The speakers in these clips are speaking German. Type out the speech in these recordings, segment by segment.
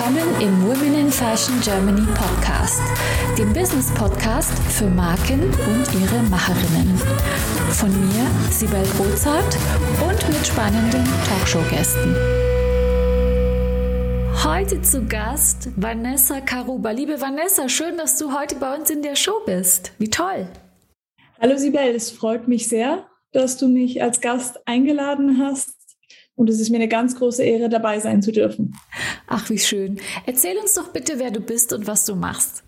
willkommen im Women in Fashion Germany Podcast, dem Business Podcast für Marken und ihre Macherinnen. Von mir, Sibel Rozart und mit spannenden Talkshow-Gästen. Heute zu Gast Vanessa Karuba. Liebe Vanessa, schön, dass du heute bei uns in der Show bist. Wie toll. Hallo Sibel, es freut mich sehr, dass du mich als Gast eingeladen hast und es ist mir eine ganz große Ehre, dabei sein zu dürfen. Ach, wie schön. Erzähl uns doch bitte, wer du bist und was du machst.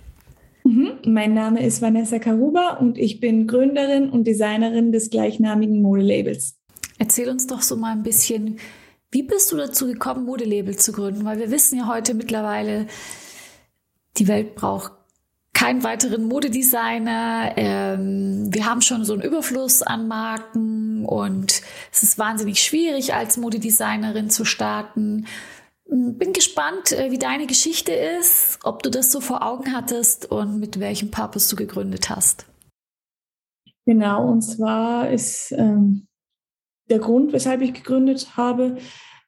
Mhm. Mein Name ist Vanessa Karuba und ich bin Gründerin und Designerin des gleichnamigen Modelabels. Erzähl uns doch so mal ein bisschen, wie bist du dazu gekommen, Modelabel zu gründen? Weil wir wissen ja heute mittlerweile, die Welt braucht keinen weiteren Modedesigner. Ähm, wir haben schon so einen Überfluss an Marken und es ist wahnsinnig schwierig, als Modedesignerin zu starten. Hm, bin gespannt, äh, wie deine Geschichte ist, ob du das so vor Augen hattest und mit welchem Purpose du gegründet hast. Genau, und zwar ist ähm, der Grund, weshalb ich gegründet habe,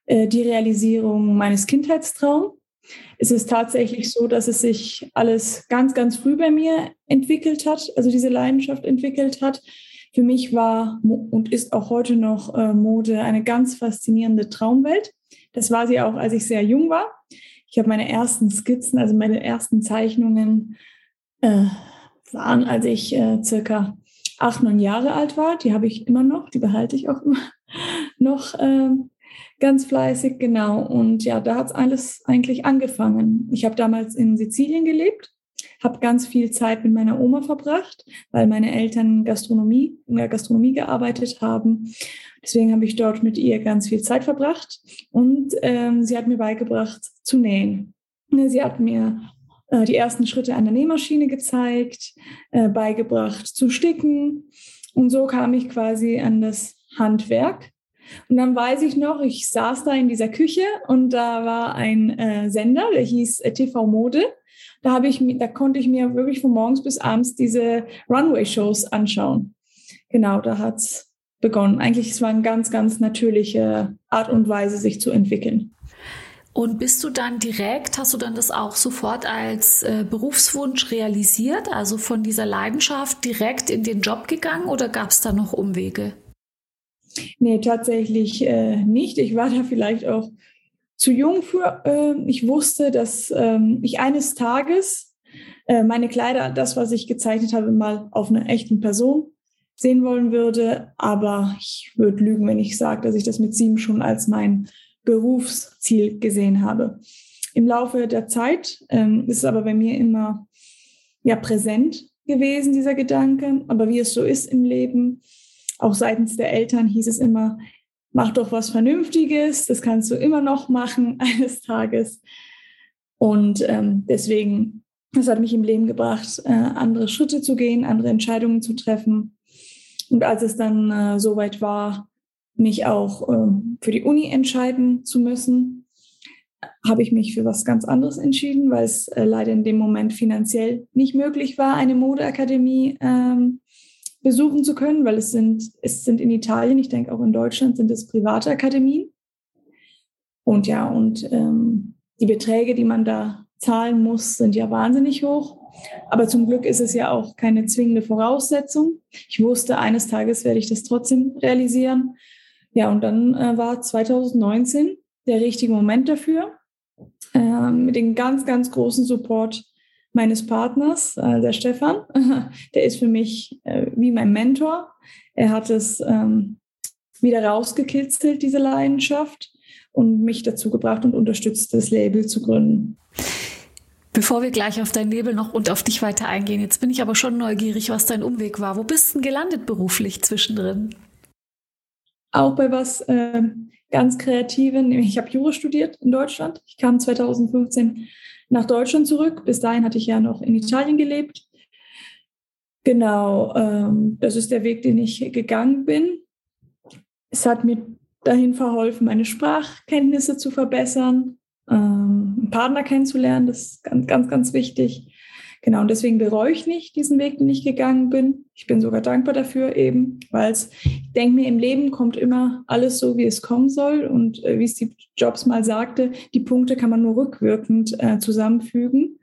äh, die Realisierung meines Kindheitstraums es ist tatsächlich so, dass es sich alles ganz, ganz früh bei mir entwickelt hat, also diese Leidenschaft entwickelt hat. Für mich war und ist auch heute noch äh, Mode eine ganz faszinierende Traumwelt. Das war sie auch, als ich sehr jung war. Ich habe meine ersten Skizzen, also meine ersten Zeichnungen äh, waren, als ich äh, circa acht, neun Jahre alt war. Die habe ich immer noch, die behalte ich auch immer noch äh, Ganz fleißig, genau. Und ja, da hat es alles eigentlich angefangen. Ich habe damals in Sizilien gelebt, habe ganz viel Zeit mit meiner Oma verbracht, weil meine Eltern Gastronomie, in der Gastronomie gearbeitet haben. Deswegen habe ich dort mit ihr ganz viel Zeit verbracht und ähm, sie hat mir beigebracht zu nähen. Sie hat mir äh, die ersten Schritte an der Nähmaschine gezeigt, äh, beigebracht zu sticken und so kam ich quasi an das Handwerk und dann weiß ich noch, ich saß da in dieser Küche und da war ein äh, Sender, der hieß äh, TV Mode. Da habe ich, da konnte ich mir wirklich von morgens bis abends diese Runway-Shows anschauen. Genau, da hat's begonnen. Eigentlich es war eine ganz, ganz natürliche Art und Weise, sich zu entwickeln. Und bist du dann direkt, hast du dann das auch sofort als äh, Berufswunsch realisiert, also von dieser Leidenschaft direkt in den Job gegangen oder gab es da noch Umwege? Nee, tatsächlich äh, nicht. Ich war da vielleicht auch zu jung für. Äh, ich wusste, dass ähm, ich eines Tages äh, meine Kleider, das, was ich gezeichnet habe, mal auf einer echten Person sehen wollen würde. Aber ich würde lügen, wenn ich sage, dass ich das mit sieben schon als mein Berufsziel gesehen habe. Im Laufe der Zeit ähm, ist es aber bei mir immer ja präsent gewesen, dieser Gedanke. Aber wie es so ist im Leben, auch seitens der Eltern hieß es immer, mach doch was Vernünftiges, das kannst du immer noch machen eines Tages. Und ähm, deswegen, das hat mich im Leben gebracht, äh, andere Schritte zu gehen, andere Entscheidungen zu treffen. Und als es dann äh, soweit war, mich auch äh, für die Uni entscheiden zu müssen, habe ich mich für was ganz anderes entschieden, weil es äh, leider in dem Moment finanziell nicht möglich war, eine Modeakademie ähm, besuchen zu können, weil es sind, es sind in Italien, ich denke auch in Deutschland, sind es private Akademien. Und ja, und ähm, die Beträge, die man da zahlen muss, sind ja wahnsinnig hoch. Aber zum Glück ist es ja auch keine zwingende Voraussetzung. Ich wusste, eines Tages werde ich das trotzdem realisieren. Ja, und dann äh, war 2019 der richtige Moment dafür. Äh, mit dem ganz, ganz großen Support meines Partners, äh, der Stefan. Der ist für mich äh, wie mein Mentor. Er hat es ähm, wieder rausgekitzelt, diese Leidenschaft, und mich dazu gebracht und unterstützt, das Label zu gründen. Bevor wir gleich auf dein Label noch und auf dich weiter eingehen, jetzt bin ich aber schon neugierig, was dein Umweg war. Wo bist du denn gelandet beruflich zwischendrin? Auch bei was äh, ganz Kreativen. Ich habe Jura studiert in Deutschland. Ich kam 2015 nach Deutschland zurück. Bis dahin hatte ich ja noch in Italien gelebt. Genau, ähm, das ist der Weg, den ich gegangen bin. Es hat mir dahin verholfen, meine Sprachkenntnisse zu verbessern, ähm, einen Partner kennenzulernen, das ist ganz, ganz, ganz wichtig. Genau, und deswegen bereue ich nicht diesen Weg, den ich gegangen bin. Ich bin sogar dankbar dafür eben, weil es, ich denke mir, im Leben kommt immer alles so, wie es kommen soll. Und äh, wie Steve Jobs mal sagte, die Punkte kann man nur rückwirkend äh, zusammenfügen.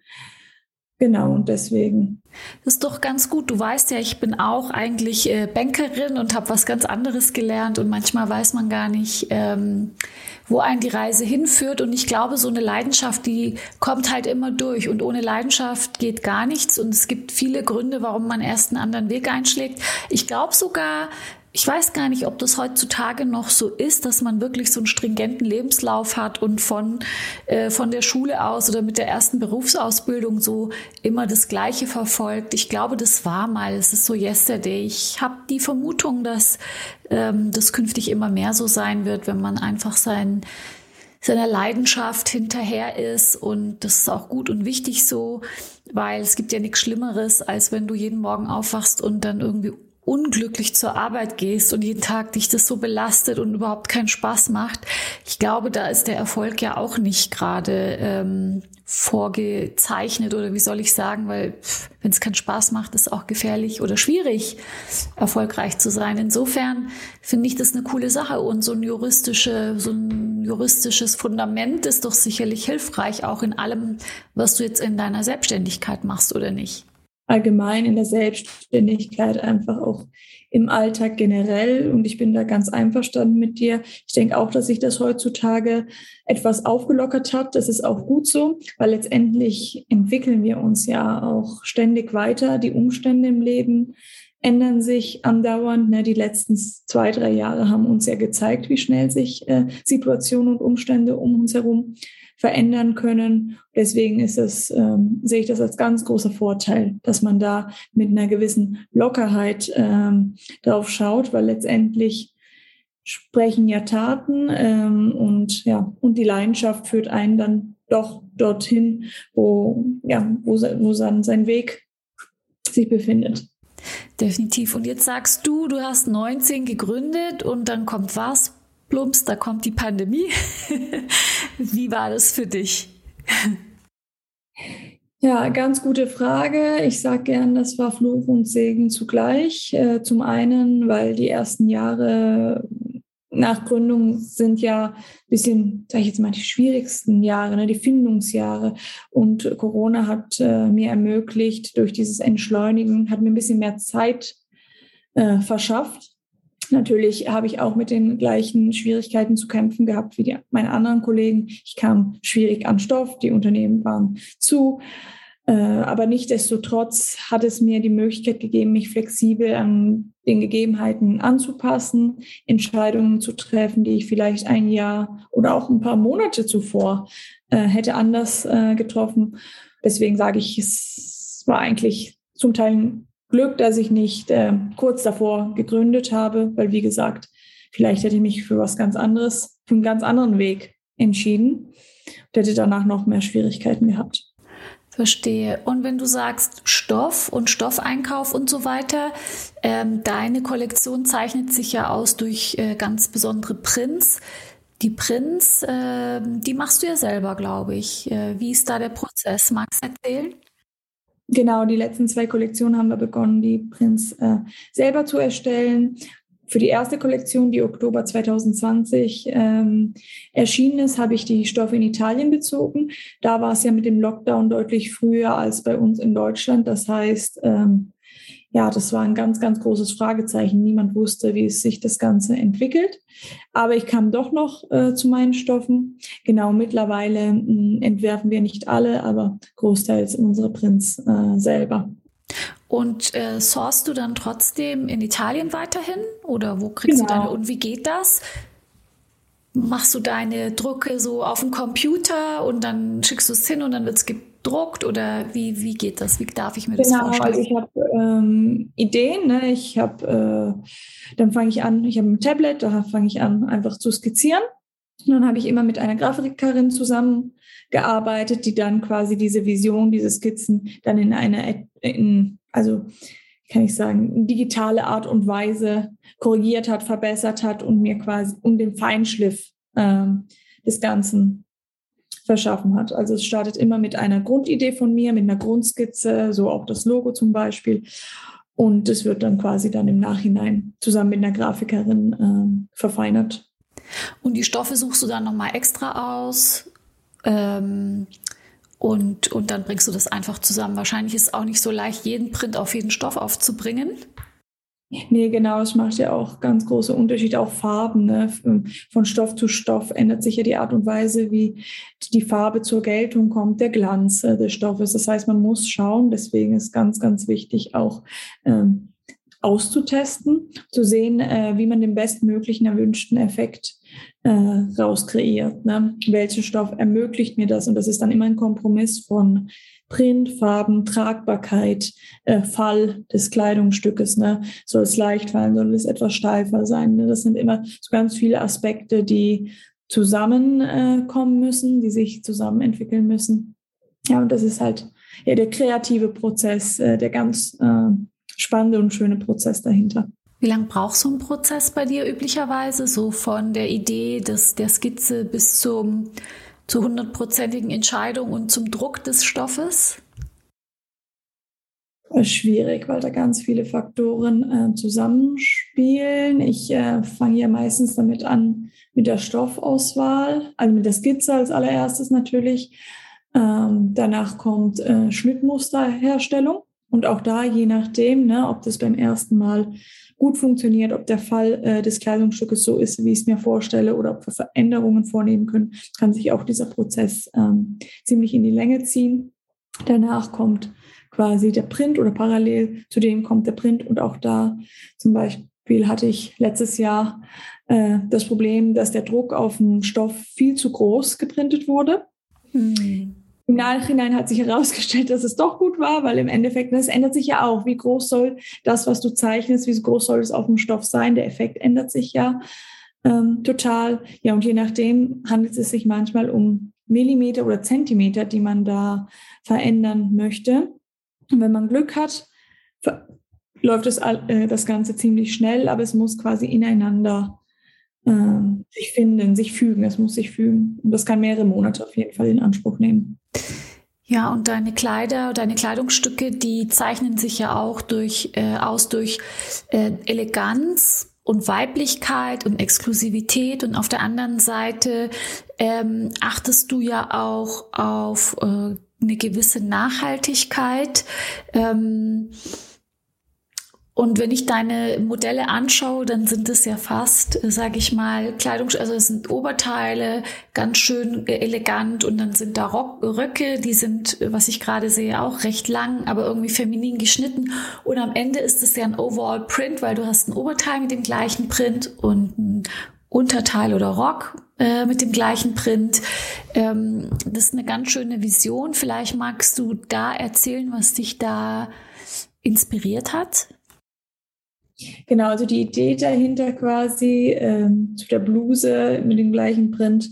Genau, und deswegen. Das ist doch ganz gut. Du weißt ja, ich bin auch eigentlich äh, Bankerin und habe was ganz anderes gelernt und manchmal weiß man gar nicht, ähm, wo einen die Reise hinführt. Und ich glaube, so eine Leidenschaft, die kommt halt immer durch. Und ohne Leidenschaft geht gar nichts. Und es gibt viele Gründe, warum man erst einen anderen Weg einschlägt. Ich glaube sogar, ich weiß gar nicht, ob das heutzutage noch so ist, dass man wirklich so einen stringenten Lebenslauf hat und von, äh, von der Schule aus oder mit der ersten Berufsausbildung so immer das Gleiche verfolgt. Ich glaube, das war mal, es ist so yesterday. Ich habe die Vermutung, dass ähm, das künftig immer mehr so sein wird, wenn man einfach sein, seiner Leidenschaft hinterher ist und das ist auch gut und wichtig so, weil es gibt ja nichts Schlimmeres, als wenn du jeden Morgen aufwachst und dann irgendwie unglücklich zur Arbeit gehst und jeden Tag dich das so belastet und überhaupt keinen Spaß macht, ich glaube, da ist der Erfolg ja auch nicht gerade ähm, vorgezeichnet oder wie soll ich sagen, weil wenn es keinen Spaß macht, ist auch gefährlich oder schwierig, erfolgreich zu sein. Insofern finde ich das eine coole Sache und so ein juristische, so ein juristisches Fundament ist doch sicherlich hilfreich auch in allem, was du jetzt in deiner Selbstständigkeit machst oder nicht allgemein in der Selbstständigkeit, einfach auch im Alltag generell. Und ich bin da ganz einverstanden mit dir. Ich denke auch, dass sich das heutzutage etwas aufgelockert hat. Das ist auch gut so, weil letztendlich entwickeln wir uns ja auch ständig weiter. Die Umstände im Leben ändern sich andauernd. Ne, die letzten zwei, drei Jahre haben uns ja gezeigt, wie schnell sich äh, Situationen und Umstände um uns herum verändern können. Deswegen ist es, ähm, sehe ich das als ganz großer Vorteil, dass man da mit einer gewissen Lockerheit ähm, drauf schaut, weil letztendlich sprechen ja Taten ähm, und ja und die Leidenschaft führt einen dann doch dorthin, wo ja wo, wo dann sein Weg sich befindet. Definitiv. Und jetzt sagst du, du hast 19 gegründet und dann kommt was? plumps, da kommt die Pandemie. Wie war das für dich? Ja, ganz gute Frage. Ich sage gern, das war Fluch und Segen zugleich. Äh, zum einen, weil die ersten Jahre nach Gründung sind ja ein bisschen, sage ich jetzt mal, die schwierigsten Jahre, ne, die Findungsjahre. Und Corona hat äh, mir ermöglicht, durch dieses Entschleunigen, hat mir ein bisschen mehr Zeit äh, verschafft Natürlich habe ich auch mit den gleichen Schwierigkeiten zu kämpfen gehabt wie die, meine anderen Kollegen. Ich kam schwierig an Stoff, die Unternehmen waren zu. Äh, aber nichtdestotrotz hat es mir die Möglichkeit gegeben, mich flexibel an den Gegebenheiten anzupassen, Entscheidungen zu treffen, die ich vielleicht ein Jahr oder auch ein paar Monate zuvor äh, hätte anders äh, getroffen. Deswegen sage ich, es war eigentlich zum Teil Glück, dass ich nicht äh, kurz davor gegründet habe, weil wie gesagt, vielleicht hätte ich mich für was ganz anderes, für einen ganz anderen Weg entschieden und hätte danach noch mehr Schwierigkeiten gehabt. Verstehe. Und wenn du sagst Stoff und Stoffeinkauf und so weiter, ähm, deine Kollektion zeichnet sich ja aus durch äh, ganz besondere Prints. Die Prints, äh, die machst du ja selber, glaube ich. Äh, wie ist da der Prozess? Magst du erzählen? Genau, die letzten zwei Kollektionen haben wir begonnen, die Prints äh, selber zu erstellen. Für die erste Kollektion, die Oktober 2020 ähm, erschienen ist, habe ich die Stoffe in Italien bezogen. Da war es ja mit dem Lockdown deutlich früher als bei uns in Deutschland. Das heißt, ähm, ja, das war ein ganz, ganz großes Fragezeichen. Niemand wusste, wie es sich das Ganze entwickelt. Aber ich kam doch noch äh, zu meinen Stoffen. Genau, mittlerweile mh, hm, entwerfen wir nicht alle, aber großteils unsere Prints äh, selber. Und äh, sourst du dann trotzdem in Italien weiterhin? Oder wo kriegst genau. du deine und wie geht das? Machst du deine Drucke so auf dem Computer und dann schickst du es hin und dann wird es druckt oder wie, wie geht das? Wie darf ich mir das genau, vorstellen? Also ich habe ähm, Ideen. Ne? Ich habe, äh, dann fange ich an, ich habe ein Tablet, da fange ich an, einfach zu skizzieren. Und dann habe ich immer mit einer Grafikerin zusammengearbeitet, die dann quasi diese Vision, diese Skizzen dann in eine, in, also kann ich sagen, digitale Art und Weise korrigiert hat, verbessert hat und mir quasi um den Feinschliff ähm, des Ganzen verschaffen hat. Also es startet immer mit einer Grundidee von mir, mit einer Grundskizze, so auch das Logo zum Beispiel. Und es wird dann quasi dann im Nachhinein zusammen mit einer Grafikerin äh, verfeinert. Und die Stoffe suchst du dann nochmal extra aus ähm, und, und dann bringst du das einfach zusammen. Wahrscheinlich ist es auch nicht so leicht, jeden Print auf jeden Stoff aufzubringen. Nee, genau, es macht ja auch ganz große Unterschiede, auch Farben. Ne? Von Stoff zu Stoff ändert sich ja die Art und Weise, wie die Farbe zur Geltung kommt, der Glanz äh, des Stoffes. Das heißt, man muss schauen, deswegen ist ganz, ganz wichtig auch ähm, auszutesten, zu sehen, äh, wie man den bestmöglichen erwünschten Effekt äh, rauskreiert. Ne? Welcher Stoff ermöglicht mir das? Und das ist dann immer ein Kompromiss von Print, Farben, Tragbarkeit, äh, Fall des Kleidungsstückes. Ne? Soll es leicht fallen, soll es etwas steifer sein? Ne? Das sind immer so ganz viele Aspekte, die zusammenkommen äh, müssen, die sich zusammen entwickeln müssen. Ja, und das ist halt ja der kreative Prozess, äh, der ganz äh, spannende und schöne Prozess dahinter. Wie lange braucht so ein Prozess bei dir üblicherweise? So von der Idee des, der Skizze bis zum zur hundertprozentigen Entscheidung und zum Druck des Stoffes? Schwierig, weil da ganz viele Faktoren äh, zusammenspielen. Ich äh, fange ja meistens damit an mit der Stoffauswahl, also mit der Skizze als allererstes natürlich. Ähm, danach kommt äh, Schnittmusterherstellung und auch da, je nachdem, ne, ob das beim ersten Mal gut funktioniert, ob der Fall äh, des Kleidungsstückes so ist, wie ich es mir vorstelle, oder ob wir Veränderungen vornehmen können, kann sich auch dieser Prozess ähm, ziemlich in die Länge ziehen. Danach kommt quasi der Print oder parallel zu dem kommt der Print und auch da zum Beispiel hatte ich letztes Jahr äh, das Problem, dass der Druck auf dem Stoff viel zu groß geprintet wurde. Hm. Im Nachhinein hat sich herausgestellt, dass es doch gut war, weil im Endeffekt, es ändert sich ja auch. Wie groß soll das, was du zeichnest, wie groß soll es auf dem Stoff sein? Der Effekt ändert sich ja ähm, total. Ja, und je nachdem handelt es sich manchmal um Millimeter oder Zentimeter, die man da verändern möchte. Und wenn man Glück hat, läuft das, äh, das Ganze ziemlich schnell, aber es muss quasi ineinander äh, sich finden, sich fügen. Es muss sich fügen. Und das kann mehrere Monate auf jeden Fall in Anspruch nehmen. Ja, und deine Kleider, deine Kleidungsstücke, die zeichnen sich ja auch durch, äh, aus durch äh, Eleganz und Weiblichkeit und Exklusivität. Und auf der anderen Seite ähm, achtest du ja auch auf äh, eine gewisse Nachhaltigkeit. Ähm, und wenn ich deine Modelle anschaue, dann sind es ja fast, sage ich mal, Kleidung, also es sind Oberteile, ganz schön elegant und dann sind da Rock, Röcke, die sind, was ich gerade sehe, auch recht lang, aber irgendwie feminin geschnitten. Und am Ende ist es ja ein Overall Print, weil du hast ein Oberteil mit dem gleichen Print und ein Unterteil oder Rock äh, mit dem gleichen Print. Ähm, das ist eine ganz schöne Vision. Vielleicht magst du da erzählen, was dich da inspiriert hat? Genau, also die Idee dahinter quasi ähm, zu der Bluse mit dem gleichen Print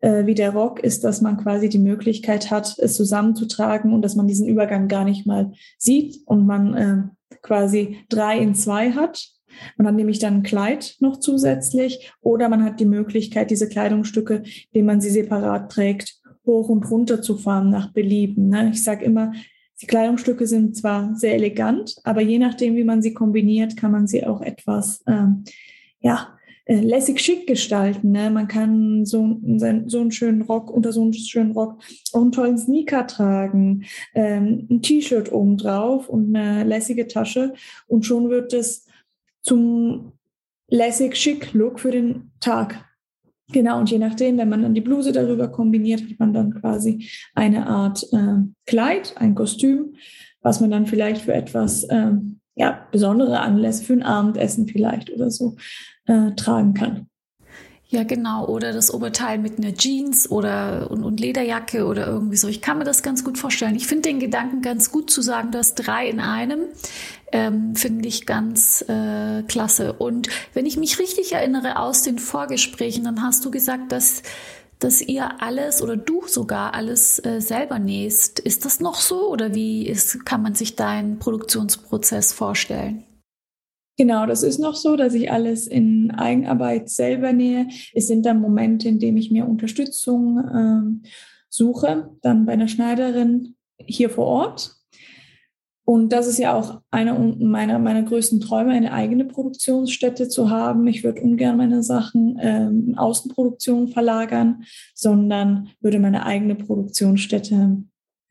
äh, wie der Rock ist, dass man quasi die Möglichkeit hat, es zusammenzutragen und dass man diesen Übergang gar nicht mal sieht und man äh, quasi drei in zwei hat. Man hat nämlich dann ein Kleid noch zusätzlich oder man hat die Möglichkeit, diese Kleidungsstücke, indem man sie separat trägt, hoch und runter zu fahren nach Belieben. Ne? Ich sage immer, die Kleidungsstücke sind zwar sehr elegant, aber je nachdem, wie man sie kombiniert, kann man sie auch etwas, ähm, ja, äh, lässig schick gestalten. Ne? Man kann so, so einen schönen Rock, unter so einen schönen Rock auch einen tollen Sneaker tragen, ähm, ein T-Shirt oben drauf und eine lässige Tasche und schon wird es zum lässig schick Look für den Tag. Genau, und je nachdem, wenn man dann die Bluse darüber kombiniert, hat man dann quasi eine Art äh, Kleid, ein Kostüm, was man dann vielleicht für etwas äh, ja, besondere Anlässe, für ein Abendessen vielleicht oder so äh, tragen kann. Ja, genau. Oder das Oberteil mit einer Jeans oder und, und, Lederjacke oder irgendwie so. Ich kann mir das ganz gut vorstellen. Ich finde den Gedanken ganz gut zu sagen, dass drei in einem ähm, finde ich ganz äh, klasse. Und wenn ich mich richtig erinnere aus den Vorgesprächen, dann hast du gesagt, dass dass ihr alles oder du sogar alles äh, selber nähst. Ist das noch so oder wie ist, kann man sich deinen Produktionsprozess vorstellen? Genau, das ist noch so, dass ich alles in Eigenarbeit selber nähe. Es sind dann Momente, in denen ich mir Unterstützung ähm, suche, dann bei einer Schneiderin hier vor Ort. Und das ist ja auch einer meiner, meiner größten Träume, eine eigene Produktionsstätte zu haben. Ich würde ungern meine Sachen ähm, Außenproduktion verlagern, sondern würde meine eigene Produktionsstätte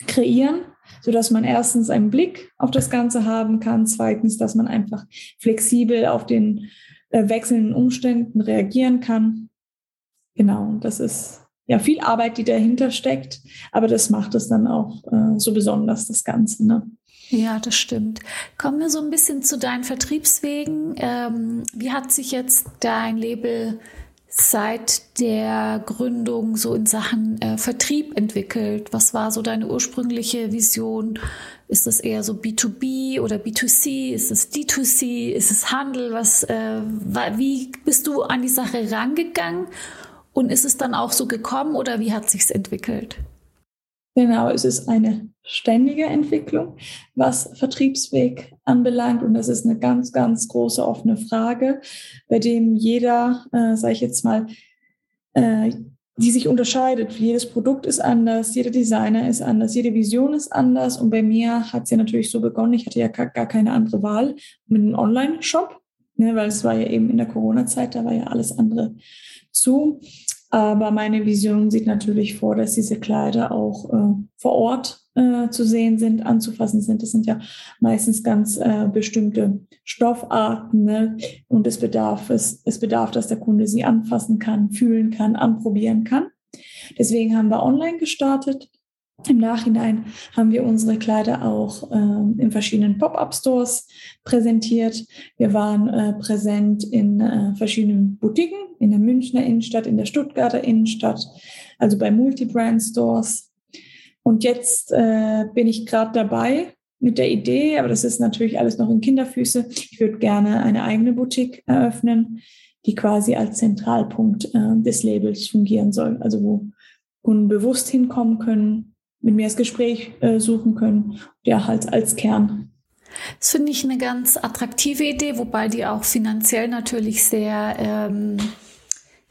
kreieren, sodass man erstens einen Blick auf das Ganze haben kann, zweitens, dass man einfach flexibel auf den äh, wechselnden Umständen reagieren kann. Genau, das ist ja viel Arbeit, die dahinter steckt, aber das macht es dann auch äh, so besonders, das Ganze. Ne? Ja, das stimmt. Kommen wir so ein bisschen zu deinen Vertriebswegen. Ähm, wie hat sich jetzt dein Label seit der Gründung so in Sachen äh, Vertrieb entwickelt? Was war so deine ursprüngliche Vision? Ist das eher so B2B oder B2C? Ist es D2C? Ist es Handel? Was, äh, wie bist du an die Sache rangegangen? Und ist es dann auch so gekommen oder wie hat sich's entwickelt? Genau, es ist eine ständige Entwicklung, was Vertriebsweg anbelangt. Und das ist eine ganz, ganz große offene Frage, bei dem jeder, äh, sage ich jetzt mal, äh, die sich unterscheidet. Jedes Produkt ist anders, jeder Designer ist anders, jede Vision ist anders. Und bei mir hat es ja natürlich so begonnen, ich hatte ja gar, keine andere Wahl mit einem Online-Shop, ne, weil es war ja eben in der Corona-Zeit, da war ja alles andere zu. Aber meine Vision sieht natürlich vor, dass diese Kleider auch äh, vor Ort äh, zu sehen sind, anzufassen sind. Das sind ja meistens ganz äh, bestimmte Stoffarten ne? und es bedarf, es, es bedarf, dass der Kunde sie anfassen kann, fühlen kann, anprobieren kann. Deswegen haben wir online gestartet im Nachhinein haben wir unsere Kleider auch äh, in verschiedenen Pop-up-Stores präsentiert. Wir waren äh, präsent in äh, verschiedenen Boutiquen, in der Münchner Innenstadt, in der Stuttgarter Innenstadt, also bei Multi-Brand-Stores. Und jetzt äh, bin ich gerade dabei mit der Idee, aber das ist natürlich alles noch in Kinderfüße. Ich würde gerne eine eigene Boutique eröffnen, die quasi als Zentralpunkt äh, des Labels fungieren soll. Also wo Kunden bewusst hinkommen können, mit mir das Gespräch äh, suchen können. Ja, halt als Kern. Das finde ich eine ganz attraktive Idee, wobei die auch finanziell natürlich sehr ähm,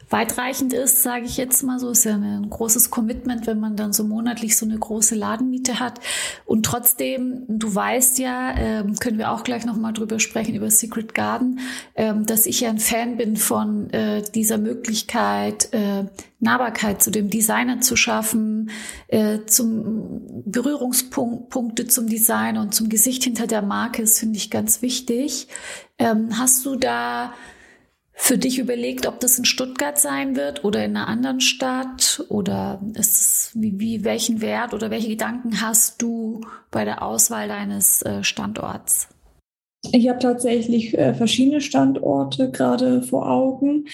weitreichend ist, sage ich jetzt mal so. Ist ja ein großes Commitment, wenn man dann so monatlich so eine große Ladenmiete hat. Und trotzdem, du weißt ja, ähm, können wir auch gleich nochmal drüber sprechen, über Secret Garden, ähm, dass ich ja ein Fan bin von äh, dieser Möglichkeit, äh, Nahbarkeit zu dem Designer zu schaffen, äh, zum Berührungspunkte zum Designer und zum Gesicht hinter der Marke. Das finde ich ganz wichtig. Ähm, hast du da für dich überlegt, ob das in Stuttgart sein wird oder in einer anderen Stadt? Oder ist es, wie, wie, welchen Wert oder welche Gedanken hast du bei der Auswahl deines äh, Standorts? Ich habe tatsächlich äh, verschiedene Standorte gerade vor Augen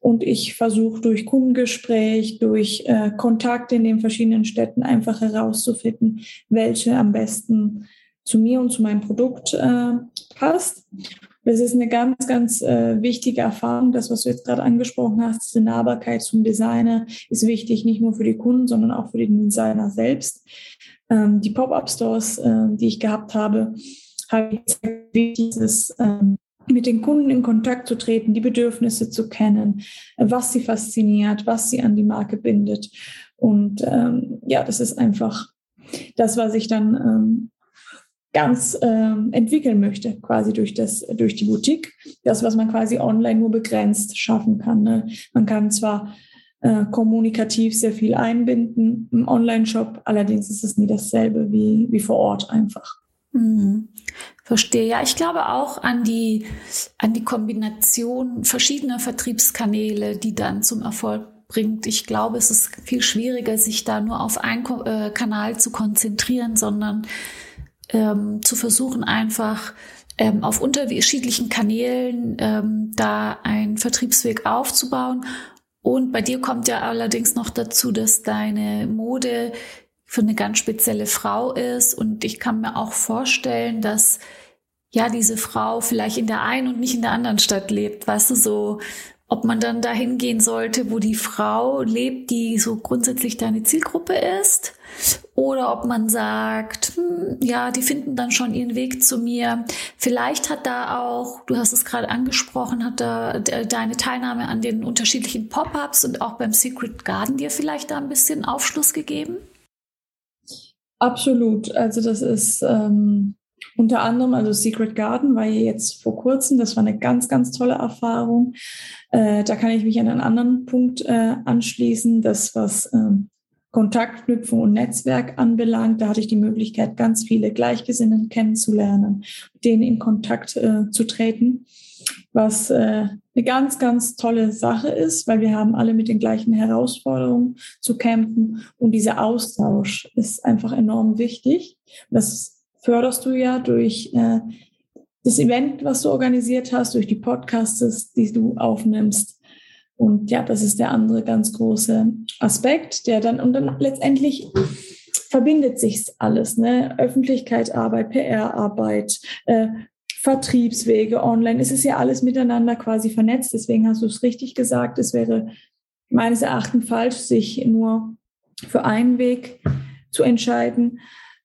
und ich versuche durch Kundengespräch, durch äh, Kontakte in den verschiedenen Städten einfach herauszufinden, welche am besten zu mir und zu meinem Produkt äh, passt. Das ist eine ganz, ganz äh, wichtige Erfahrung. Das, was du jetzt gerade angesprochen hast, diese Nahbarkeit zum Designer ist wichtig, nicht nur für die Kunden, sondern auch für den Designer selbst. Ähm, die Pop-up-Stores, äh, die ich gehabt habe, habe ich wichtig, ist, ähm, mit den Kunden in Kontakt zu treten, die Bedürfnisse zu kennen, was sie fasziniert, was sie an die Marke bindet. Und ähm, ja, das ist einfach das, was ich dann ähm, ganz ähm, entwickeln möchte, quasi durch, das, durch die Boutique. Das, was man quasi online nur begrenzt schaffen kann. Ne? Man kann zwar äh, kommunikativ sehr viel einbinden im Online-Shop, allerdings ist es nie dasselbe wie, wie vor Ort einfach. Mhm. Verstehe. Ja, ich glaube auch an die, an die Kombination verschiedener Vertriebskanäle, die dann zum Erfolg bringt. Ich glaube, es ist viel schwieriger, sich da nur auf einen äh, Kanal zu konzentrieren, sondern ähm, zu versuchen, einfach ähm, auf unterschiedlichen Kanälen ähm, da einen Vertriebsweg aufzubauen. Und bei dir kommt ja allerdings noch dazu, dass deine Mode für eine ganz spezielle Frau ist. Und ich kann mir auch vorstellen, dass ja diese Frau vielleicht in der einen und nicht in der anderen Stadt lebt. Weißt du, so, ob man dann dahin gehen sollte, wo die Frau lebt, die so grundsätzlich deine Zielgruppe ist oder ob man sagt, hm, ja, die finden dann schon ihren Weg zu mir. Vielleicht hat da auch, du hast es gerade angesprochen, hat da deine Teilnahme an den unterschiedlichen Pop-ups und auch beim Secret Garden dir vielleicht da ein bisschen Aufschluss gegeben? Absolut. Also das ist ähm, unter anderem, also Secret Garden war jetzt vor kurzem, das war eine ganz, ganz tolle Erfahrung. Äh, da kann ich mich an einen anderen Punkt äh, anschließen, das was ähm, Kontaktknüpfung und Netzwerk anbelangt. Da hatte ich die Möglichkeit, ganz viele Gleichgesinnten kennenzulernen, denen in Kontakt äh, zu treten, was äh, eine ganz, ganz tolle Sache ist, weil wir haben alle mit den gleichen Herausforderungen zu kämpfen und dieser Austausch ist einfach enorm wichtig. Das förderst du ja durch äh, das Event, was du organisiert hast, durch die Podcasts, die du aufnimmst. Und ja, das ist der andere ganz große Aspekt, der dann und dann letztendlich verbindet sich alles, ne? Öffentlichkeitsarbeit, PR-Arbeit, äh, Vertriebswege online. Es ist ja alles miteinander quasi vernetzt. Deswegen hast du es richtig gesagt. Es wäre meines Erachtens falsch, sich nur für einen Weg zu entscheiden,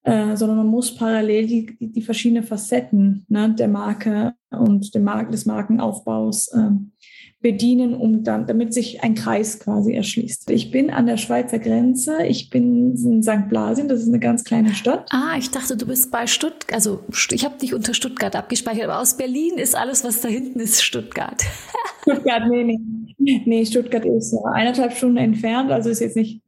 äh, sondern man muss parallel die, die, die verschiedenen Facetten ne, der Marke und dem Mark des Markenaufbaus äh, bedienen, um dann, damit sich ein Kreis quasi erschließt. Ich bin an der Schweizer Grenze. Ich bin in St. Blasien, das ist eine ganz kleine Stadt. Ah, ich dachte, du bist bei Stuttgart. Also ich habe dich unter Stuttgart abgespeichert, aber aus Berlin ist alles, was da hinten ist, Stuttgart. Stuttgart, nee, nee. Nee, Stuttgart ist eineinhalb Stunden entfernt, also ist jetzt nicht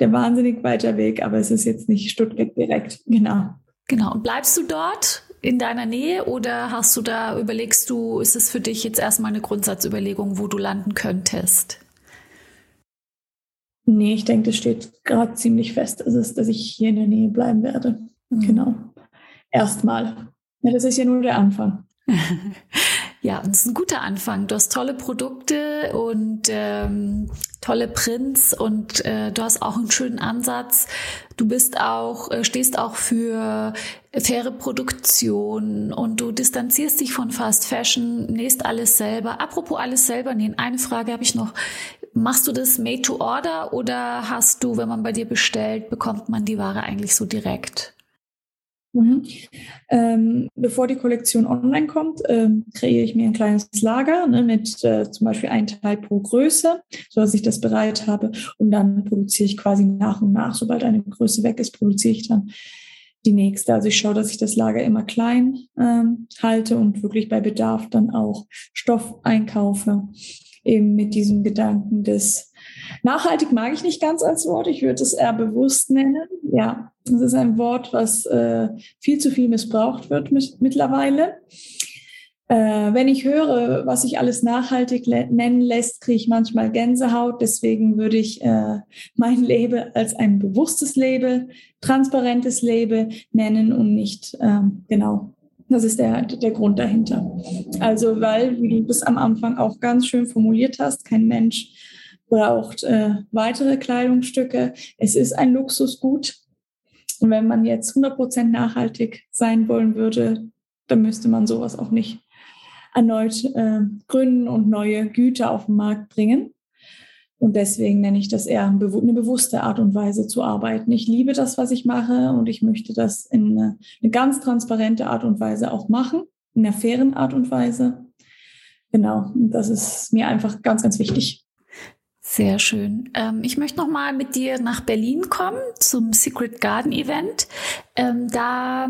der wahnsinnig weiter Weg, aber es ist jetzt nicht Stuttgart direkt, genau. Genau. Und bleibst du dort in deiner Nähe oder hast du da, überlegst du, ist es für dich jetzt erstmal eine Grundsatzüberlegung, wo du landen könntest? Nee, ich denke, das steht gerade ziemlich fest, dass, es, dass ich hier in der Nähe bleiben werde. Mhm. Genau. Erstmal. Ja, das ist ja nur der Anfang. Ja, das ist ein guter Anfang. Du hast tolle Produkte und ähm, tolle Prints und äh, du hast auch einen schönen Ansatz. Du bist auch, äh, stehst auch für faire Produktion und du distanzierst dich von Fast Fashion, nähst alles selber. Apropos alles selber nähen, eine Frage habe ich noch. Machst du das made to order oder hast du, wenn man bei dir bestellt, bekommt man die Ware eigentlich so direkt? Mhm. Ähm, bevor die Kollektion online kommt, ähm, kreiere ich mir ein kleines Lager ne, mit äh, zum Beispiel ein Teil pro Größe, sodass ich das bereit habe. Und dann produziere ich quasi nach und nach, sobald eine Größe weg ist, produziere ich dann die nächste. Also ich schaue, dass ich das Lager immer klein ähm, halte und wirklich bei Bedarf dann auch Stoff einkaufe, eben mit diesem Gedanken des Nachhaltig mag ich nicht ganz als Wort. Ich würde es eher bewusst nennen. Ja, das ist ein Wort, was äh, viel zu viel missbraucht wird mit, mittlerweile. Äh, wenn ich höre, was sich alles nachhaltig nennen lässt, kriege ich manchmal Gänsehaut. Deswegen würde ich äh, mein Label als ein bewusstes Label, transparentes Label nennen und nicht ähm, genau. Das ist der, der Grund dahinter. Also, weil, wie du das am Anfang auch ganz schön formuliert hast, kein Mensch braucht äh, weitere Kleidungsstücke. Es ist ein Luxusgut. Und wenn man jetzt 100% nachhaltig sein wollen würde, dann müsste man sowas auch nicht erneut äh, gründen und neue Güter auf den Markt bringen. Und deswegen nenne ich das eher eine bewusste Art und Weise zu arbeiten. Ich liebe das, was ich mache und ich möchte das in eine, eine ganz transparente Art und Weise auch machen, in einer fairen Art und Weise. Genau, und das ist mir einfach ganz, ganz wichtig. Sehr schön. Ähm, ich möchte noch mal mit dir nach Berlin kommen zum Secret Garden Event. Ähm, da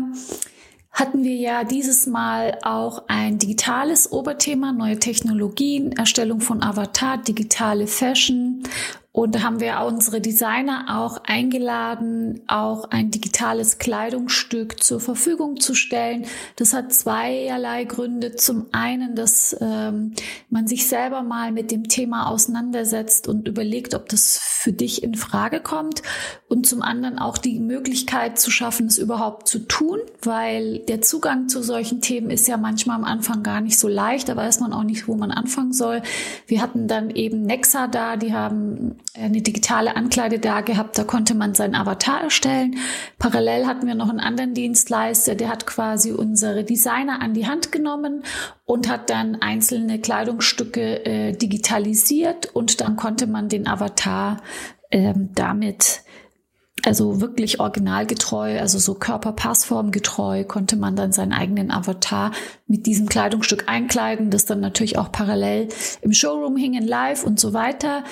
hatten wir ja dieses Mal auch ein digitales Oberthema, neue Technologien, Erstellung von Avatar, digitale Fashion und haben wir unsere Designer auch eingeladen, auch ein digitales Kleidungsstück zur Verfügung zu stellen. Das hat zweierlei Gründe. Zum einen, dass ähm, man sich selber mal mit dem Thema auseinandersetzt und überlegt, ob das für dich in Frage kommt. Und zum anderen auch die Möglichkeit zu schaffen, es überhaupt zu tun, weil der Zugang zu solchen Themen ist ja manchmal am Anfang gar nicht so leicht. Da weiß man auch nicht, wo man anfangen soll. Wir hatten dann eben Nexa da, die haben eine digitale Ankleide da gehabt, da konnte man seinen Avatar erstellen. Parallel hatten wir noch einen anderen Dienstleister, der hat quasi unsere Designer an die Hand genommen und hat dann einzelne Kleidungsstücke äh, digitalisiert und dann konnte man den Avatar äh, damit also wirklich originalgetreu, also so körperpassformgetreu, konnte man dann seinen eigenen Avatar mit diesem Kleidungsstück einkleiden, das dann natürlich auch parallel im Showroom hing in live und so weiter.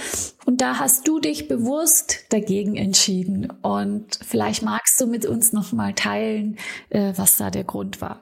Und da hast du dich bewusst dagegen entschieden. Und vielleicht magst du mit uns nochmal teilen, äh, was da der Grund war.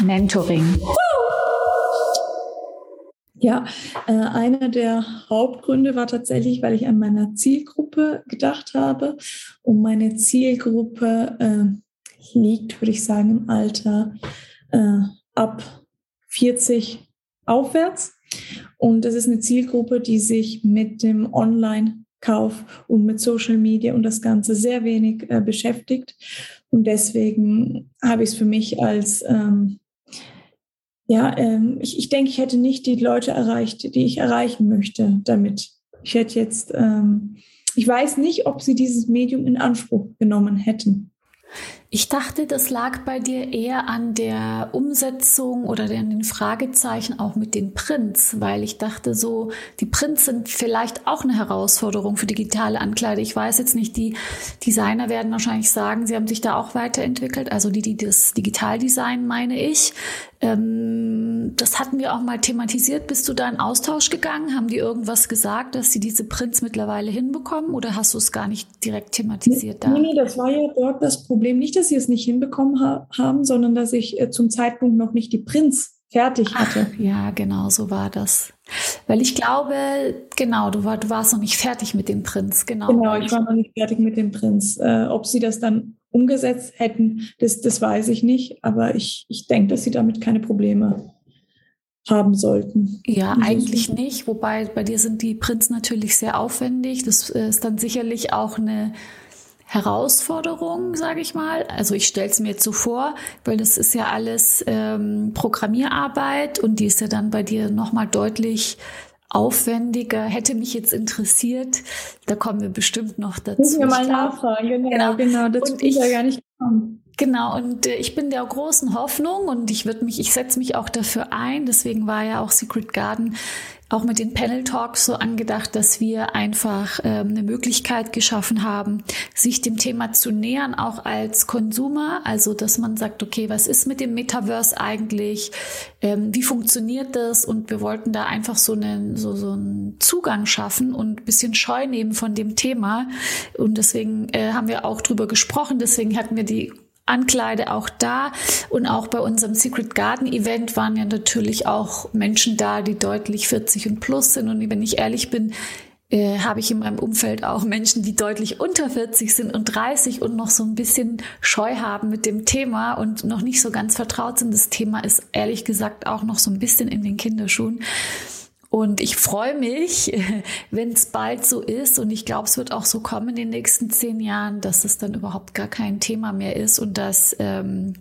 mentoring. Ja, äh, einer der Hauptgründe war tatsächlich, weil ich an meiner Zielgruppe gedacht habe. Und meine Zielgruppe äh, liegt, würde ich sagen, im Alter äh, ab 40 aufwärts. Und das ist eine Zielgruppe, die sich mit dem Online-Kauf und mit Social Media und das Ganze sehr wenig äh, beschäftigt. Und deswegen habe ich es für mich als, ähm, ja, ähm, ich, ich denke, ich hätte nicht die Leute erreicht, die ich erreichen möchte damit. Ich hätte jetzt, ähm, ich weiß nicht, ob sie dieses Medium in Anspruch genommen hätten. Ich dachte, das lag bei dir eher an der Umsetzung oder an den Fragezeichen auch mit den Prints, weil ich dachte so, die Prints sind vielleicht auch eine Herausforderung für digitale Ankleide. Ich weiß jetzt nicht, die Designer werden wahrscheinlich sagen, sie haben sich da auch weiterentwickelt, also die, die das Digitaldesign meine ich. Ähm, das hatten wir auch mal thematisiert. Bist du da in Austausch gegangen? Haben die irgendwas gesagt, dass sie diese Prints mittlerweile hinbekommen oder hast du es gar nicht direkt thematisiert da? Nee, nee, das war ja dort das Problem. Nicht, dass sie es nicht hinbekommen ha haben, sondern dass ich äh, zum Zeitpunkt noch nicht die Prints fertig hatte. Ach, ja, genau, so war das. Weil ich glaube, genau, du, war, du warst noch nicht fertig mit den Prints, genau. Genau, ich war noch nicht fertig mit den Prints. Äh, ob sie das dann umgesetzt hätten, das, das weiß ich nicht. Aber ich, ich denke, dass sie damit keine Probleme haben sollten. Ja, eigentlich nicht. Wobei bei dir sind die Prints natürlich sehr aufwendig. Das äh, ist dann sicherlich auch eine Herausforderung, sage ich mal. Also ich stelle es mir jetzt so vor, weil das ist ja alles ähm, Programmierarbeit und die ist ja dann bei dir nochmal deutlich aufwendiger. Hätte mich jetzt interessiert, da kommen wir bestimmt noch dazu. Müssen wir mal nachfragen, genau, genau. genau. Das und ich, ja gar nicht gekommen. Genau, und äh, ich bin der großen Hoffnung und ich würde mich, ich setze mich auch dafür ein. Deswegen war ja auch Secret Garden auch mit den Panel Talks so angedacht, dass wir einfach ähm, eine Möglichkeit geschaffen haben, sich dem Thema zu nähern, auch als Konsumer. Also, dass man sagt, okay, was ist mit dem Metaverse eigentlich? Ähm, wie funktioniert das? Und wir wollten da einfach so einen, so, so einen Zugang schaffen und bisschen Scheu nehmen von dem Thema. Und deswegen äh, haben wir auch drüber gesprochen. Deswegen hatten wir die Ankleide auch da. Und auch bei unserem Secret Garden Event waren ja natürlich auch Menschen da, die deutlich 40 und plus sind. Und wenn ich ehrlich bin, äh, habe ich in meinem Umfeld auch Menschen, die deutlich unter 40 sind und 30 und noch so ein bisschen Scheu haben mit dem Thema und noch nicht so ganz vertraut sind. Das Thema ist ehrlich gesagt auch noch so ein bisschen in den Kinderschuhen. Und ich freue mich, wenn es bald so ist. Und ich glaube, es wird auch so kommen in den nächsten zehn Jahren, dass es dann überhaupt gar kein Thema mehr ist und dass, ähm,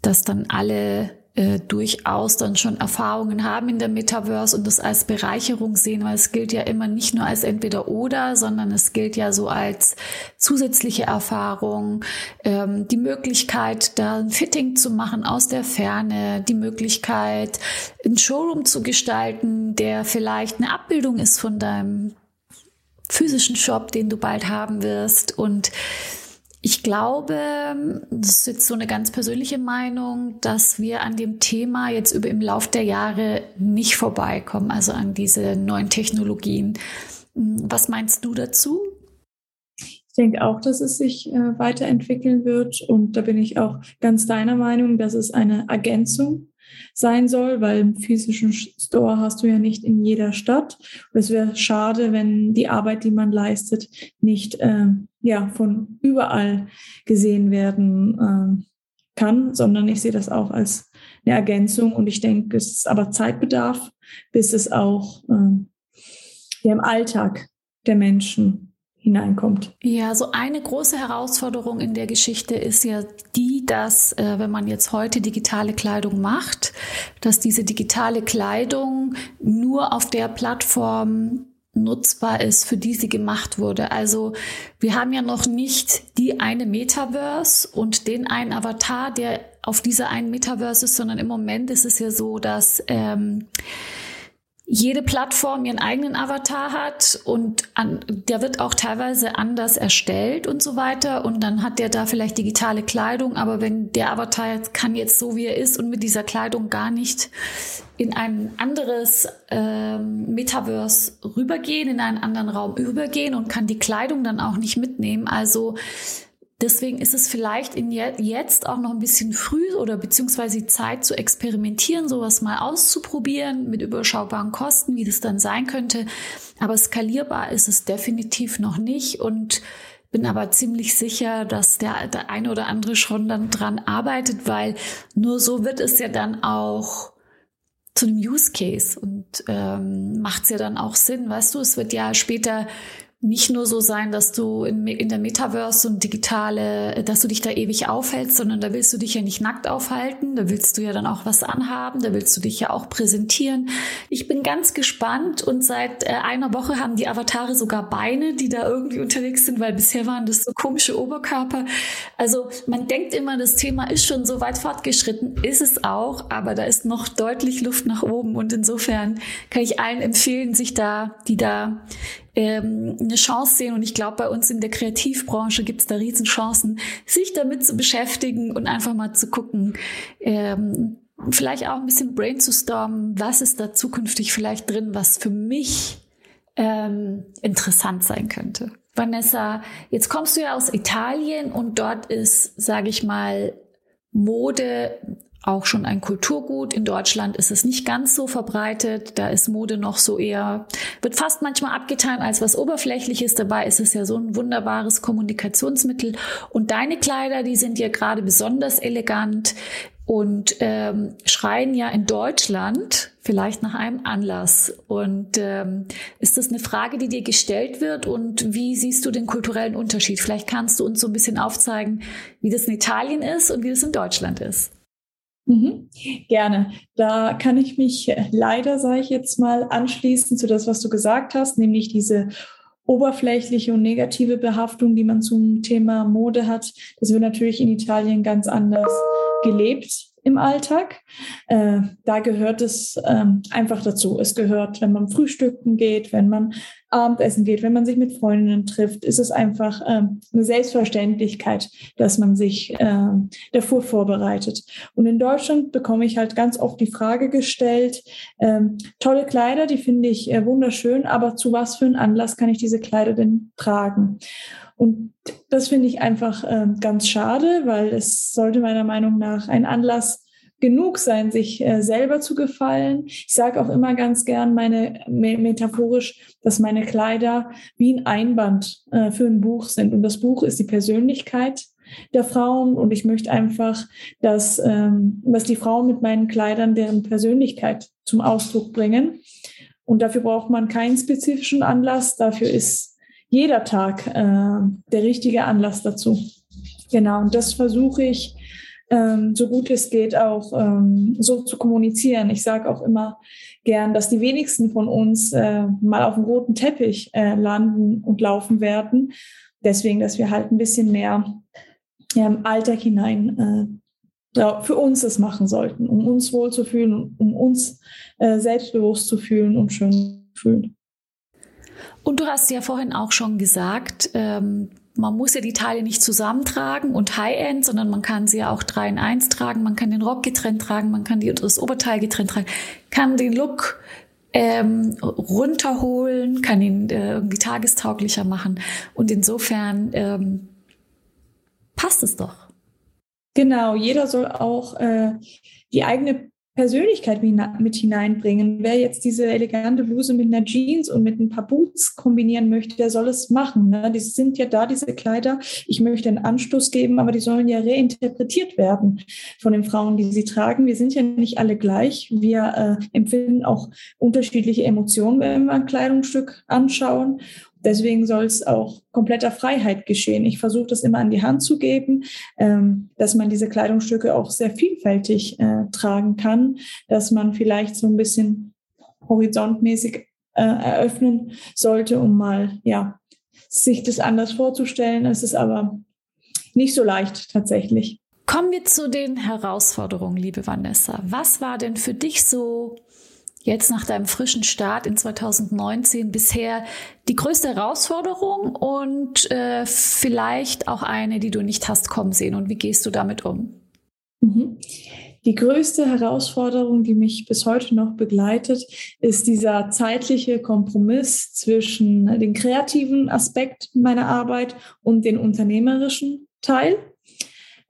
dass dann alle äh, durchaus dann schon Erfahrungen haben in der Metaverse und das als Bereicherung sehen, weil es gilt ja immer nicht nur als entweder oder, sondern es gilt ja so als zusätzliche Erfahrung, ähm, die Möglichkeit, da ein Fitting zu machen aus der Ferne, die Möglichkeit, ein Showroom zu gestalten, der vielleicht eine Abbildung ist von deinem physischen Shop, den du bald haben wirst und ich glaube, das ist jetzt so eine ganz persönliche Meinung, dass wir an dem Thema jetzt über im Lauf der Jahre nicht vorbeikommen, also an diese neuen Technologien. Was meinst du dazu? Ich denke auch, dass es sich äh, weiterentwickeln wird und da bin ich auch ganz deiner Meinung, dass es eine Ergänzung sein soll, weil im physischen Store hast du ja nicht in jeder Stadt. Und es wäre schade, wenn die Arbeit, die man leistet, nicht äh, ja, von überall gesehen werden äh, kann, sondern ich sehe das auch als eine Ergänzung und ich denke, es ist aber Zeitbedarf, bis es auch äh, der im Alltag der Menschen hineinkommt. Ja, so eine große Herausforderung in der Geschichte ist ja die, dass äh, wenn man jetzt heute digitale Kleidung macht, dass diese digitale Kleidung nur auf der Plattform nutzbar ist, für die sie gemacht wurde. Also wir haben ja noch nicht die eine Metaverse und den einen Avatar, der auf dieser einen Metaverse ist, sondern im Moment ist es ja so, dass ähm, jede Plattform ihren eigenen Avatar hat und an, der wird auch teilweise anders erstellt und so weiter. Und dann hat der da vielleicht digitale Kleidung, aber wenn der Avatar jetzt kann jetzt so wie er ist und mit dieser Kleidung gar nicht in ein anderes ähm, Metaverse rübergehen, in einen anderen Raum übergehen und kann die Kleidung dann auch nicht mitnehmen. Also Deswegen ist es vielleicht in jetzt auch noch ein bisschen früh oder beziehungsweise Zeit zu experimentieren, sowas mal auszuprobieren mit überschaubaren Kosten, wie das dann sein könnte. Aber skalierbar ist es definitiv noch nicht und bin aber ziemlich sicher, dass der, der eine oder andere schon dann dran arbeitet, weil nur so wird es ja dann auch zu einem Use Case und ähm, macht es ja dann auch Sinn, weißt du, es wird ja später nicht nur so sein, dass du in, in, der Metaverse und digitale, dass du dich da ewig aufhältst, sondern da willst du dich ja nicht nackt aufhalten, da willst du ja dann auch was anhaben, da willst du dich ja auch präsentieren. Ich bin ganz gespannt und seit äh, einer Woche haben die Avatare sogar Beine, die da irgendwie unterwegs sind, weil bisher waren das so komische Oberkörper. Also man denkt immer, das Thema ist schon so weit fortgeschritten, ist es auch, aber da ist noch deutlich Luft nach oben und insofern kann ich allen empfehlen, sich da, die da ähm, eine Chance sehen. Und ich glaube, bei uns in der Kreativbranche gibt es da Riesenchancen, sich damit zu beschäftigen und einfach mal zu gucken, ähm, vielleicht auch ein bisschen brainstormen, was ist da zukünftig vielleicht drin, was für mich ähm, interessant sein könnte. Vanessa, jetzt kommst du ja aus Italien und dort ist, sage ich mal, Mode auch schon ein Kulturgut. In Deutschland ist es nicht ganz so verbreitet. Da ist Mode noch so eher, wird fast manchmal abgetan als was Oberflächliches. Dabei ist es ja so ein wunderbares Kommunikationsmittel. Und deine Kleider, die sind ja gerade besonders elegant und ähm, schreien ja in Deutschland vielleicht nach einem Anlass. Und ähm, ist das eine Frage, die dir gestellt wird? Und wie siehst du den kulturellen Unterschied? Vielleicht kannst du uns so ein bisschen aufzeigen, wie das in Italien ist und wie das in Deutschland ist. Mhm. Gerne. Da kann ich mich leider, sage ich jetzt mal, anschließen zu das, was du gesagt hast, nämlich diese oberflächliche und negative Behaftung, die man zum Thema Mode hat. Das wird natürlich in Italien ganz anders gelebt im Alltag. Äh, da gehört es ähm, einfach dazu. Es gehört, wenn man frühstücken geht, wenn man Abendessen geht, wenn man sich mit Freundinnen trifft, ist es einfach ähm, eine Selbstverständlichkeit, dass man sich äh, davor vorbereitet. Und in Deutschland bekomme ich halt ganz oft die Frage gestellt, ähm, tolle Kleider, die finde ich äh, wunderschön, aber zu was für einen Anlass kann ich diese Kleider denn tragen? Und das finde ich einfach äh, ganz schade, weil es sollte meiner Meinung nach ein Anlass genug sein, sich äh, selber zu gefallen. Ich sage auch immer ganz gern meine metaphorisch, dass meine Kleider wie ein Einband äh, für ein Buch sind. Und das Buch ist die Persönlichkeit der Frauen. Und ich möchte einfach, dass, ähm, dass die Frauen mit meinen Kleidern deren Persönlichkeit zum Ausdruck bringen. Und dafür braucht man keinen spezifischen Anlass. Dafür ist jeder Tag äh, der richtige Anlass dazu. Genau, und das versuche ich, ähm, so gut es geht, auch ähm, so zu kommunizieren. Ich sage auch immer gern, dass die wenigsten von uns äh, mal auf dem roten Teppich äh, landen und laufen werden. Deswegen, dass wir halt ein bisschen mehr ja, im Alltag hinein äh, für uns es machen sollten, um uns wohlzufühlen, um uns äh, selbstbewusst zu fühlen und schön zu fühlen. Und du hast ja vorhin auch schon gesagt, ähm, man muss ja die Teile nicht zusammentragen und High-End, sondern man kann sie ja auch 3 in 1 tragen, man kann den Rock getrennt tragen, man kann die, das Oberteil getrennt tragen, kann den Look ähm, runterholen, kann ihn äh, irgendwie tagestauglicher machen. Und insofern ähm, passt es doch. Genau, jeder soll auch äh, die eigene Persönlichkeit mit hineinbringen. Wer jetzt diese elegante Bluse mit einer Jeans und mit ein paar Boots kombinieren möchte, der soll es machen. Ne? Die sind ja da, diese Kleider. Ich möchte einen Anstoß geben, aber die sollen ja reinterpretiert werden von den Frauen, die sie tragen. Wir sind ja nicht alle gleich. Wir äh, empfinden auch unterschiedliche Emotionen, wenn wir ein Kleidungsstück anschauen. Deswegen soll es auch kompletter Freiheit geschehen. Ich versuche das immer an die Hand zu geben, ähm, dass man diese Kleidungsstücke auch sehr vielfältig äh, tragen kann, dass man vielleicht so ein bisschen horizontmäßig äh, eröffnen sollte, um mal ja sich das anders vorzustellen. Es ist aber nicht so leicht tatsächlich. Kommen wir zu den Herausforderungen, liebe Vanessa. Was war denn für dich so jetzt nach deinem frischen Start in 2019 bisher die größte Herausforderung und äh, vielleicht auch eine, die du nicht hast kommen sehen? Und wie gehst du damit um? Mhm. Die größte Herausforderung, die mich bis heute noch begleitet, ist dieser zeitliche Kompromiss zwischen dem kreativen Aspekt meiner Arbeit und dem unternehmerischen Teil.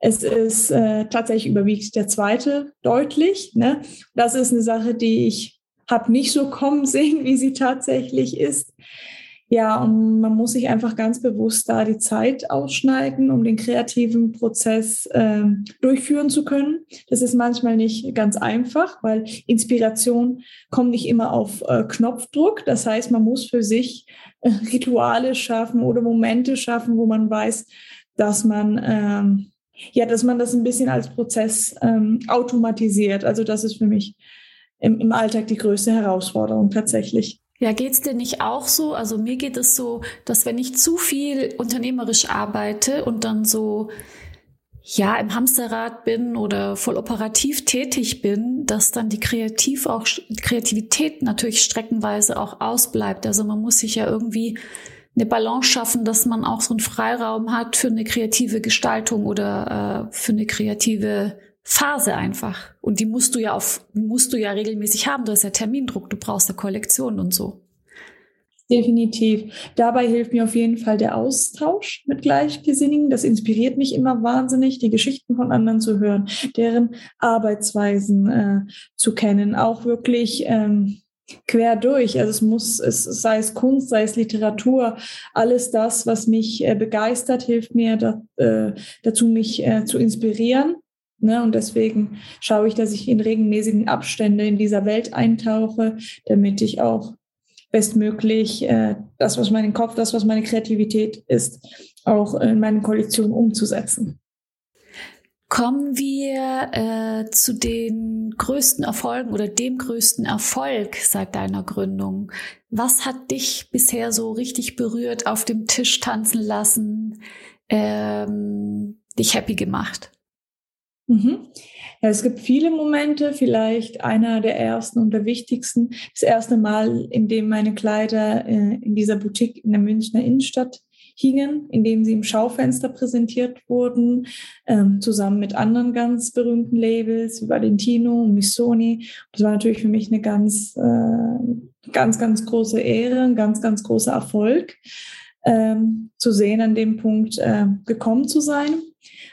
Es ist äh, tatsächlich überwiegt der zweite deutlich. Ne? Das ist eine Sache, die ich habe nicht so kommen sehen, wie sie tatsächlich ist. Ja, und man muss sich einfach ganz bewusst da die Zeit ausschneiden, um den kreativen Prozess äh, durchführen zu können. Das ist manchmal nicht ganz einfach, weil Inspiration kommt nicht immer auf äh, Knopfdruck. Das heißt, man muss für sich äh, Rituale schaffen oder Momente schaffen, wo man weiß, dass man ähm, ja, dass man das ein bisschen als Prozess ähm, automatisiert. Also das ist für mich im, im Alltag die größte Herausforderung tatsächlich. Ja, geht's dir nicht auch so? Also mir geht es so, dass wenn ich zu viel unternehmerisch arbeite und dann so ja im Hamsterrad bin oder voll operativ tätig bin, dass dann die Kreativ auch Kreativität natürlich streckenweise auch ausbleibt. Also man muss sich ja irgendwie eine Balance schaffen, dass man auch so einen Freiraum hat für eine kreative Gestaltung oder äh, für eine kreative Phase einfach. Und die musst du ja auf, musst du ja regelmäßig haben. Du hast ja Termindruck, du brauchst ja Kollektion und so. Definitiv. Dabei hilft mir auf jeden Fall der Austausch mit Gleichgesinnigen. Das inspiriert mich immer wahnsinnig, die Geschichten von anderen zu hören, deren Arbeitsweisen äh, zu kennen, auch wirklich ähm, quer durch. Also es muss, es sei es Kunst, sei es Literatur, alles das, was mich äh, begeistert, hilft mir da, äh, dazu, mich äh, zu inspirieren Ne? Und deswegen schaue ich, dass ich in regelmäßigen Abständen in dieser Welt eintauche, damit ich auch bestmöglich äh, das, was mein Kopf, das, was meine Kreativität ist, auch in meine Kollektion umzusetzen. Kommen wir äh, zu den größten Erfolgen oder dem größten Erfolg seit deiner Gründung. Was hat dich bisher so richtig berührt, auf dem Tisch tanzen lassen, ähm, dich happy gemacht? Mhm. Ja, es gibt viele Momente, vielleicht einer der ersten und der wichtigsten. Das erste Mal, in dem meine Kleider äh, in dieser Boutique in der Münchner Innenstadt hingen, in dem sie im Schaufenster präsentiert wurden, ähm, zusammen mit anderen ganz berühmten Labels wie Valentino, Missoni. Das war natürlich für mich eine ganz, äh, ganz, ganz große Ehre, ein ganz, ganz großer Erfolg, ähm, zu sehen, an dem Punkt äh, gekommen zu sein.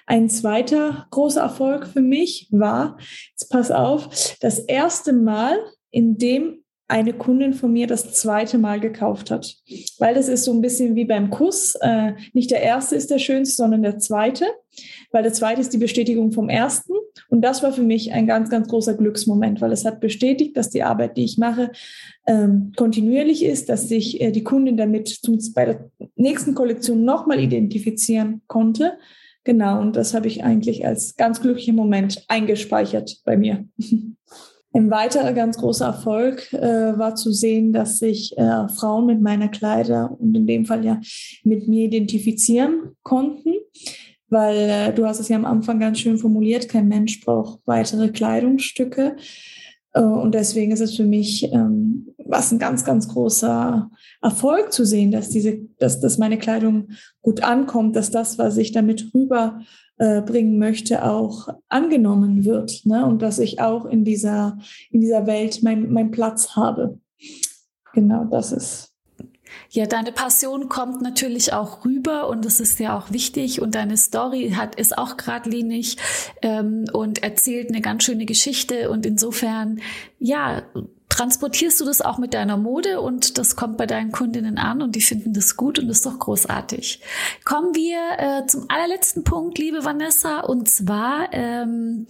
Ein zweiter großer Erfolg für mich war, jetzt pass auf, das erste Mal, in dem eine Kundin von mir das zweite Mal gekauft hat. Weil das ist so ein bisschen wie beim Kuss. Äh, nicht der erste ist der schönste, sondern der zweite. Weil der zweite ist die Bestätigung vom ersten. Und das war für mich ein ganz, ganz großer Glücksmoment, weil es hat bestätigt, dass die Arbeit, die ich mache, ähm, kontinuierlich ist, dass sich äh, die Kundin damit zum, bei der nächsten Kollektion nochmal identifizieren konnte Genau, und das habe ich eigentlich als ganz glücklichen Moment eingespeichert bei mir. Ein weiterer ganz großer Erfolg äh, war zu sehen, dass sich äh, Frauen mit meiner Kleider und in dem Fall ja mit mir identifizieren konnten, weil äh, du hast es ja am Anfang ganz schön formuliert, kein Mensch braucht weitere Kleidungsstücke. Äh, und deswegen ist es für mich ähm, was ein ganz, ganz großer Erfolg zu sehen, dass diese, dass, dass meine Kleidung gut ankommt, dass das, was ich damit rüberbringen äh, möchte, auch angenommen wird. Ne? Und dass ich auch in dieser, in dieser Welt meinen mein Platz habe. Genau, das ist Ja, deine Passion kommt natürlich auch rüber und das ist ja auch wichtig und deine Story hat ist auch geradlinig ähm, und erzählt eine ganz schöne Geschichte und insofern ja transportierst du das auch mit deiner Mode und das kommt bei deinen Kundinnen an und die finden das gut und das ist doch großartig. Kommen wir äh, zum allerletzten Punkt, liebe Vanessa, und zwar ähm,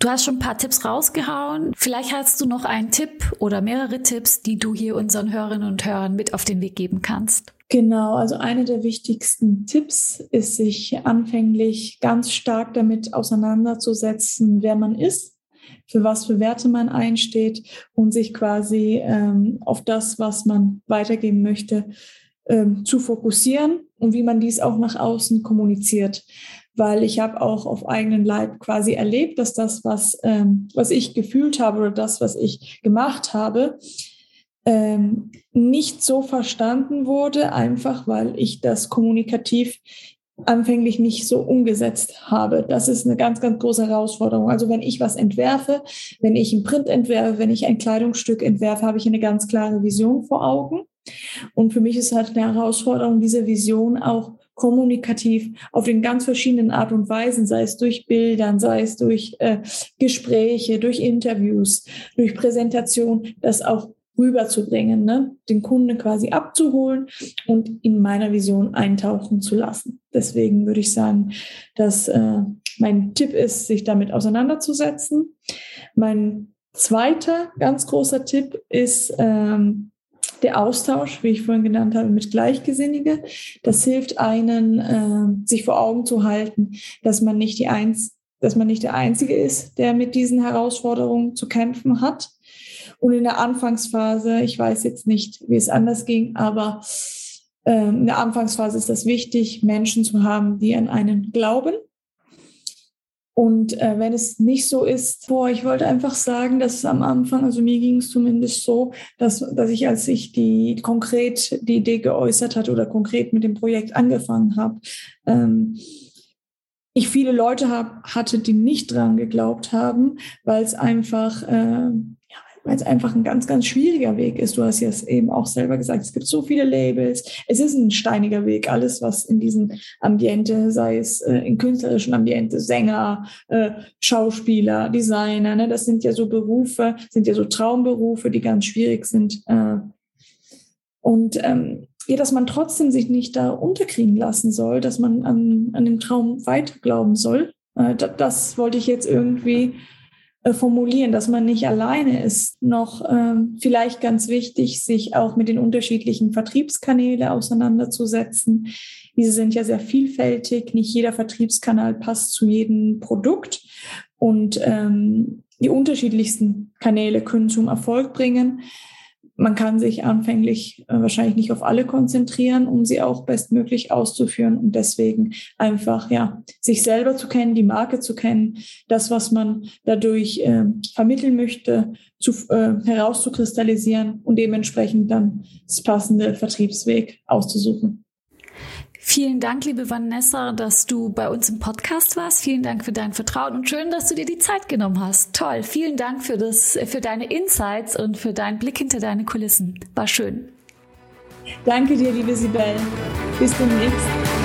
Du hast schon ein paar Tipps rausgehauen. Vielleicht hast du noch einen Tipp oder mehrere Tipps, die du hier unseren Hörerinnen und Hörern mit auf den Weg geben kannst. Genau, also einer der wichtigsten Tipps ist, sich anfänglich ganz stark damit auseinanderzusetzen, wer man ist, für was für Werte man einsteht und sich quasi ähm, auf das, was man weitergeben möchte, ähm, zu fokussieren und wie man dies auch nach außen kommuniziert weil ich habe auch auf eigenen Leib quasi erlebt, dass das, was, ähm, was ich gefühlt habe oder das, was ich gemacht habe, ähm, nicht so verstanden wurde, einfach weil ich das kommunikativ anfänglich nicht so umgesetzt habe. Das ist eine ganz, ganz große Herausforderung. Also wenn ich was entwerfe, wenn ich ein Print entwerfe, wenn ich ein Kleidungsstück entwerfe, habe ich eine ganz klare Vision vor Augen. Und für mich ist halt eine Herausforderung, diese Vision auch kommunikativ auf den ganz verschiedenen Art und Weisen, sei es durch Bildern, sei es durch äh, Gespräche, durch Interviews, durch Präsentation, das auch rüberzubringen, ne? den Kunden quasi abzuholen und in meiner Vision eintauchen zu lassen. Deswegen würde ich sagen, dass äh, mein Tipp ist, sich damit auseinanderzusetzen. Mein zweiter ganz großer Tipp ist, ähm, der Austausch, wie ich vorhin genannt habe, mit Gleichgesinnige. Das hilft einen, äh, sich vor Augen zu halten, dass man nicht die eins, dass man nicht der Einzige ist, der mit diesen Herausforderungen zu kämpfen hat. Und in der Anfangsphase, ich weiß jetzt nicht, wie es anders ging, aber äh, in der Anfangsphase ist das wichtig, Menschen zu haben, die an einen glauben und äh, wenn es nicht so ist, boah, ich wollte einfach sagen, dass es am Anfang, also mir ging es zumindest so, dass, dass ich, als ich die konkret die Idee geäußert hatte oder konkret mit dem Projekt angefangen habe, ähm, ich viele Leute hab, hatte, die nicht dran geglaubt haben, weil es einfach äh, weil es einfach ein ganz, ganz schwieriger Weg ist. Du hast ja eben auch selber gesagt, es gibt so viele Labels. Es ist ein steiniger Weg. Alles, was in diesem Ambiente, sei es äh, in künstlerischen Ambiente, Sänger, äh, Schauspieler, Designer, ne, das sind ja so Berufe, sind ja so Traumberufe, die ganz schwierig sind. Äh, und ähm, ja, dass man trotzdem sich nicht da unterkriegen lassen soll, dass man an, an dem Traum weiter glauben soll. Äh, das, das wollte ich jetzt irgendwie formulieren, dass man nicht alleine ist. Noch ähm, vielleicht ganz wichtig, sich auch mit den unterschiedlichen Vertriebskanälen auseinanderzusetzen. Diese sind ja sehr vielfältig. Nicht jeder Vertriebskanal passt zu jedem Produkt. Und ähm, die unterschiedlichsten Kanäle können zum Erfolg bringen. Man kann sich anfänglich äh, wahrscheinlich nicht auf alle konzentrieren, um sie auch bestmöglich auszuführen und deswegen einfach ja sich selber zu kennen, die Marke zu kennen, das was man dadurch äh, vermitteln möchte, zu, äh, herauszukristallisieren und dementsprechend dann das passende Vertriebsweg auszusuchen. Vielen Dank, liebe Vanessa, dass du bei uns im Podcast warst. Vielen Dank für dein Vertrauen und schön, dass du dir die Zeit genommen hast. Toll. Vielen Dank für das, für deine Insights und für deinen Blick hinter deine Kulissen. War schön. Danke dir, liebe Sibel. Bis demnächst.